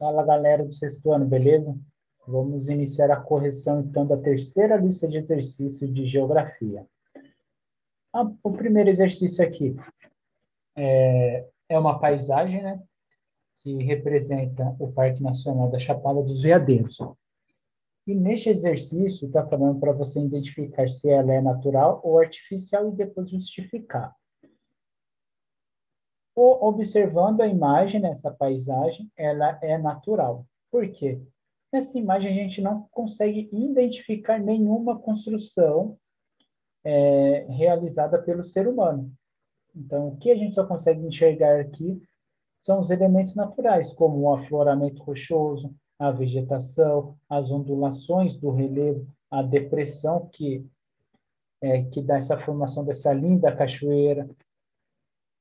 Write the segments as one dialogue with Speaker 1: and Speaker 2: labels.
Speaker 1: Fala galera do sexto ano, beleza? Vamos iniciar a correção então da terceira lista de exercícios de geografia. Ah, o primeiro exercício aqui é, é uma paisagem, né? Que representa o Parque Nacional da Chapada dos Veadeiros. E neste exercício está falando para você identificar se ela é natural ou artificial e depois justificar. Observando a imagem nessa paisagem, ela é natural. Por quê? Nessa imagem a gente não consegue identificar nenhuma construção é, realizada pelo ser humano. Então, o que a gente só consegue enxergar aqui são os elementos naturais, como o afloramento rochoso, a vegetação, as ondulações do relevo, a depressão que, é, que dá essa formação dessa linda cachoeira,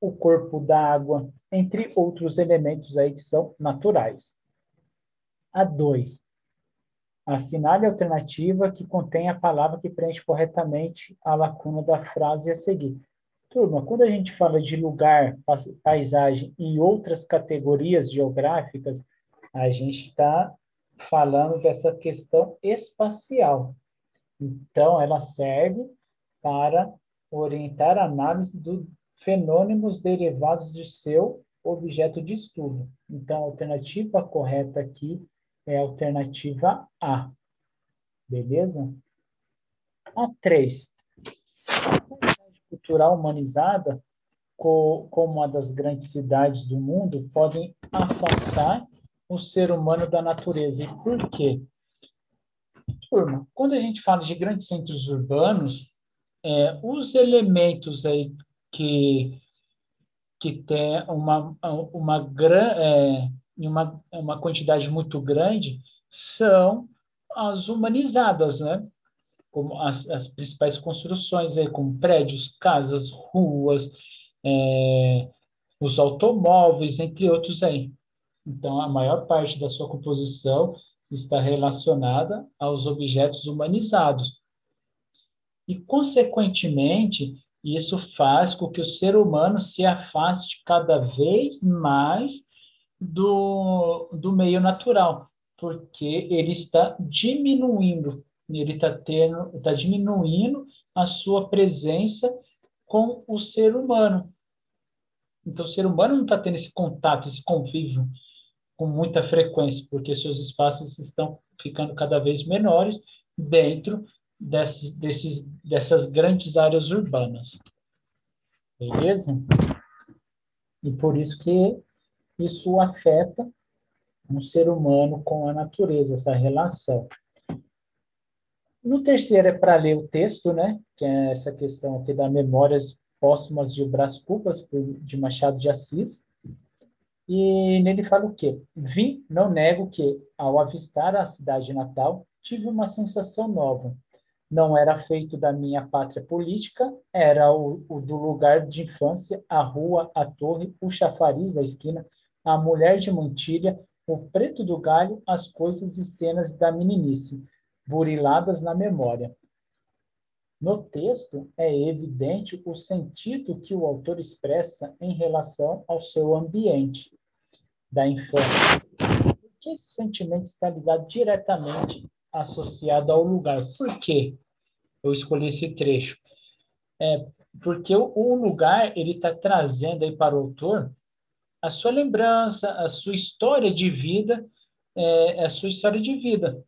Speaker 1: o corpo d'água, entre outros elementos aí que são naturais. A 2. Assinale a alternativa que contém a palavra que preenche corretamente a lacuna da frase a seguir. Turma, quando a gente fala de lugar, paisagem e outras categorias geográficas, a gente está falando dessa questão espacial. Então, ela serve para orientar a análise dos fenômenos derivados de seu objeto de estudo. Então, a alternativa correta aqui é a alternativa A. Beleza? A 3. A cultural humanizada, como uma das grandes cidades do mundo, podem afastar o ser humano da natureza. E por quê? Turma, quando a gente fala de grandes centros urbanos, é, os elementos aí que, que tem uma, uma, é, uma, uma quantidade muito grande são as humanizadas, né? Como as, as principais construções, aí, como prédios, casas, ruas, é, os automóveis, entre outros aí. Então, a maior parte da sua composição está relacionada aos objetos humanizados. E, consequentemente, isso faz com que o ser humano se afaste cada vez mais do, do meio natural, porque ele está diminuindo, ele está tendo, está diminuindo a sua presença com o ser humano. Então, o ser humano não está tendo esse contato, esse convívio com muita frequência, porque seus espaços estão ficando cada vez menores dentro desses, desses, dessas grandes áreas urbanas. Beleza? E por isso que isso afeta um ser humano com a natureza, essa relação. No terceiro é para ler o texto, né? Que é essa questão aqui da Memórias Póstumas de Brás Cubas, de Machado de Assis. E nele fala o quê? Vim, não nego que, ao avistar a cidade natal, tive uma sensação nova. Não era feito da minha pátria política, era o, o do lugar de infância, a rua, a torre, o chafariz da esquina, a mulher de mantilha, o preto do galho, as coisas e cenas da meninice, buriladas na memória. No texto é evidente o sentido que o autor expressa em relação ao seu ambiente da infância. Porque esse sentimento está ligado diretamente associado ao lugar. Por que eu escolhi esse trecho? É porque o, o lugar ele está trazendo aí para o autor a sua lembrança, a sua história de vida, é, a sua história de vida.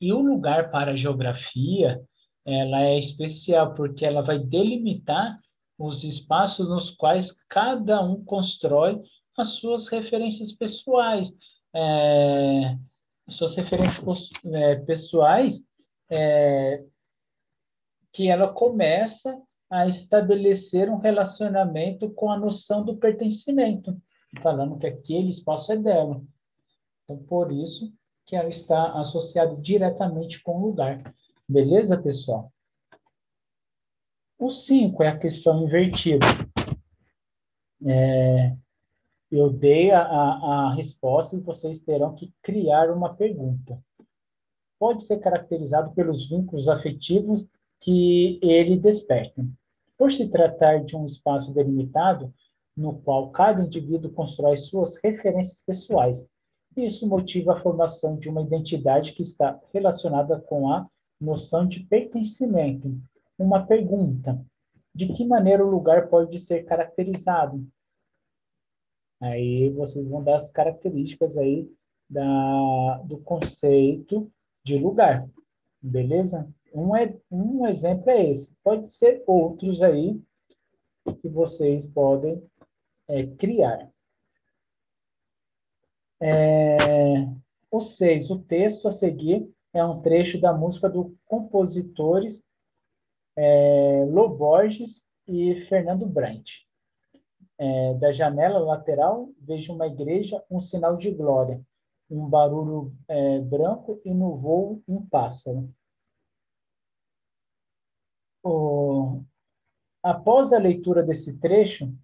Speaker 1: E o lugar para a geografia, ela é especial porque ela vai delimitar os espaços nos quais cada um constrói as suas referências pessoais. É, suas referências é, pessoais é, que ela começa a estabelecer um relacionamento com a noção do pertencimento, falando que aquele espaço é dela. Então, por isso que ela está associada diretamente com o lugar. Beleza, pessoal? O 5 é a questão invertida. É, eu dei a, a, resposta e vocês terão que criar uma pergunta. Pode ser caracterizado pelos vínculos afetivos que ele desperta. Por se tratar de um espaço delimitado, no qual cada indivíduo constrói suas referências pessoais, Isso motiva a formação de uma identidade que está relacionada com a noção de pertencimento. Uma pergunta: de que maneira o lugar pode ser caracterizado? Aí vocês vão dar as características aí da, do conceito de lugar, beleza? Um, é, um exemplo é esse. Pode ser outros aí que vocês podem é, criar. É, o seis, o texto a seguir é um trecho da música do compositores é, Loborges e Fernando Brant. É, da janela lateral, vejo uma igreja, um sinal de glória, um barulho é, branco e no voo um pássaro. O, após a leitura desse trecho,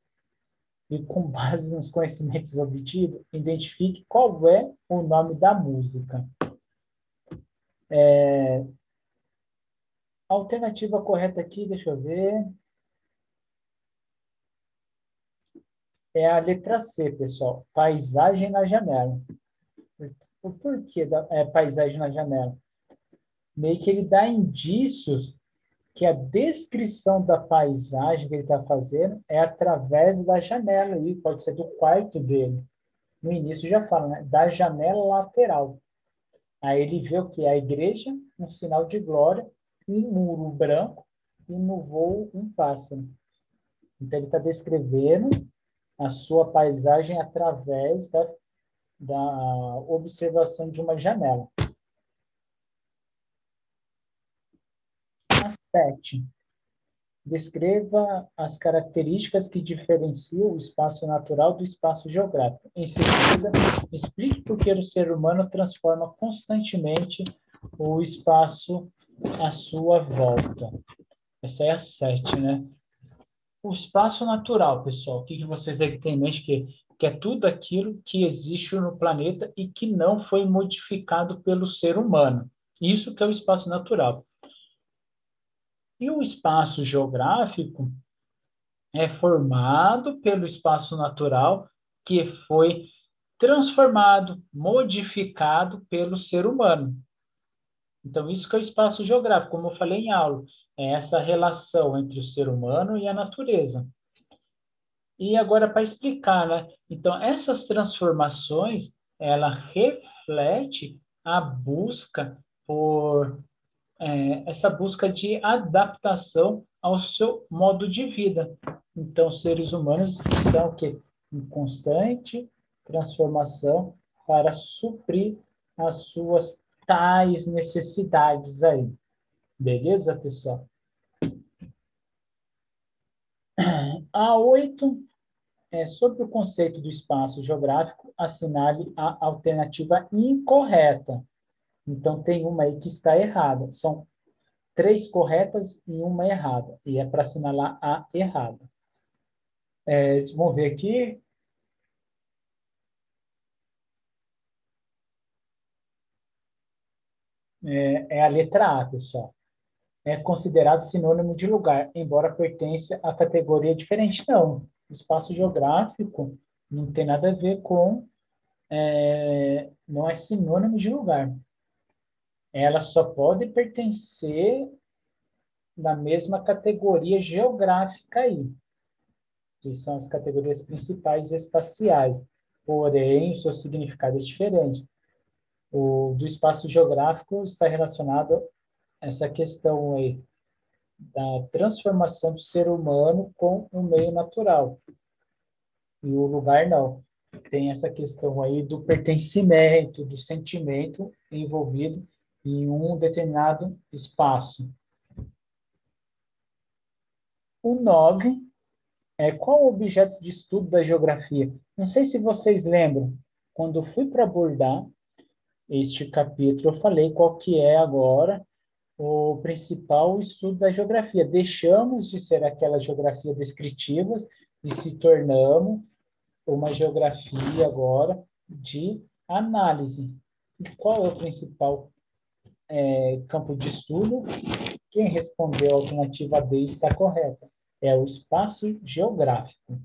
Speaker 1: e com base nos conhecimentos obtidos, identifique qual é o nome da música. É, a alternativa correta aqui, deixa eu ver. É a letra C, pessoal. Paisagem na janela. O porquê da é, paisagem na janela? Meio que ele dá indícios que a descrição da paisagem que ele está fazendo é através da janela, e pode ser do quarto dele. No início já fala, né? Da janela lateral. Aí ele vê o que? A igreja, um sinal de glória, um muro branco e no voo um pássaro. Então ele está descrevendo a sua paisagem através da, da observação de uma janela. 7. Descreva as características que diferenciam o espaço natural do espaço geográfico. Em seguida, explique por que o ser humano transforma constantemente o espaço à sua volta. Essa é a 7, né? O espaço natural, pessoal, o que, vocês ter em mente? Que, que é tudo aquilo que existe no planeta e que não foi modificado pelo ser humano. Isso que é o espaço natural. E o espaço geográfico é formado pelo espaço natural que foi transformado, modificado pelo ser humano. Então, isso que é o espaço geográfico, como eu falei em aula, é essa relação entre o ser humano e a natureza. E agora, para explicar, né? Então, essas transformações, ela reflete a busca por é, essa busca de adaptação ao seu modo de vida. Então, seres humanos estão que em constante transformação para suprir as suas tais necessidades aí. Beleza, pessoal? A oito é sobre o conceito do espaço geográfico, assinale a alternativa incorreta. Então, tem uma aí que está errada. São três corretas e uma errada. E é para assinalar a errada. É, vamos ver aqui. É, é a letra A, pessoal. É considerado sinônimo de lugar, embora pertença à categoria diferente. Não, espaço geográfico não tem nada a ver com... É, não é sinônimo de lugar ela só pode pertencer na mesma categoria geográfica aí, que são as categorias principais espaciais. Porém, o seu significado é diferente. O do espaço geográfico está relacionado essa questão aí da transformação do ser humano com o meio natural. E o lugar não. Tem essa questão aí do pertencimento, do sentimento envolvido em um determinado espaço. O 9 é qual o objeto de estudo da geografia? Não sei se vocês lembram, quando fui para abordar este capítulo, eu falei qual que é agora o principal estudo da geografia. Deixamos de ser aquela geografia descritiva e se tornamos uma geografia agora de análise. E qual é o principal é, campo de estudo, quem respondeu a alternativa D está correta. É o espaço geográfico.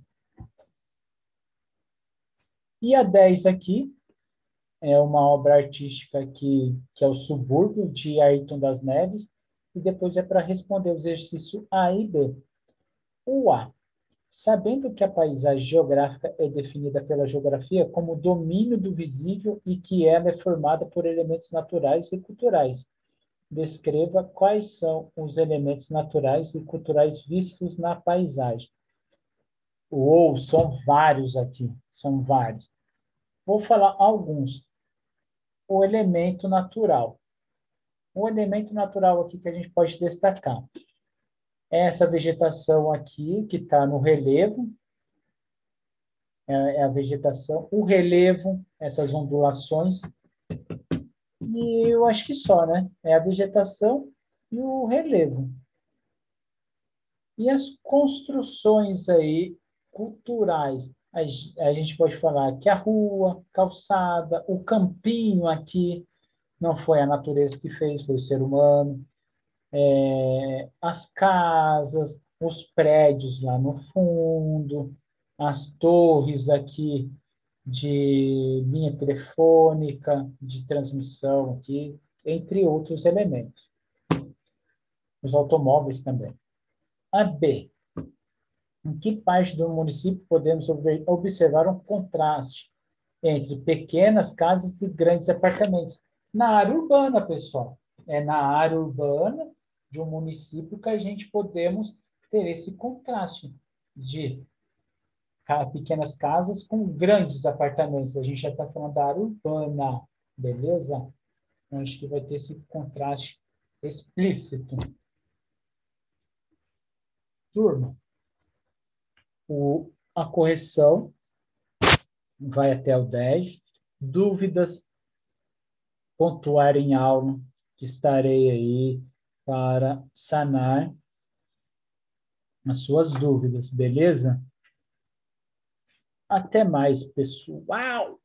Speaker 1: E a 10 aqui é uma obra artística que, que é o subúrbio de Ayrton das Neves, e depois é para responder o exercício A e B. O A. Sabendo que a paisagem geográfica é definida pela geografia como domínio do visível e que ela é formada por elementos naturais e culturais, descreva quais são os elementos naturais e culturais vistos na paisagem. Ou são vários aqui, são vários. Vou falar alguns. O elemento natural. O elemento natural aqui que a gente pode destacar é essa vegetação aqui que está no relevo, é, é a vegetação, o relevo, essas ondulações e eu acho que só, né? É a vegetação e o relevo. E as construções aí culturais, a gente pode falar que a rua, calçada, o campinho aqui, não foi a natureza que fez, foi o ser humano. É, as casas, os prédios lá no fundo, as torres aqui de linha telefônica, de transmissão aqui, entre outros elementos. Os automóveis também. A B. Em que parte do município podemos observar um contraste entre pequenas casas e grandes apartamentos? Na área urbana, pessoal. É na área urbana de um município que a gente podemos ter esse contraste de pequenas casas com grandes apartamentos. A gente já está falando da área urbana, beleza? Então, acho que vai ter esse contraste explícito. Turma, o, a correção vai até o 10. Dúvidas, pontuar em aula, que estarei aí para sanar as suas dúvidas, beleza? Até mais, pessoal!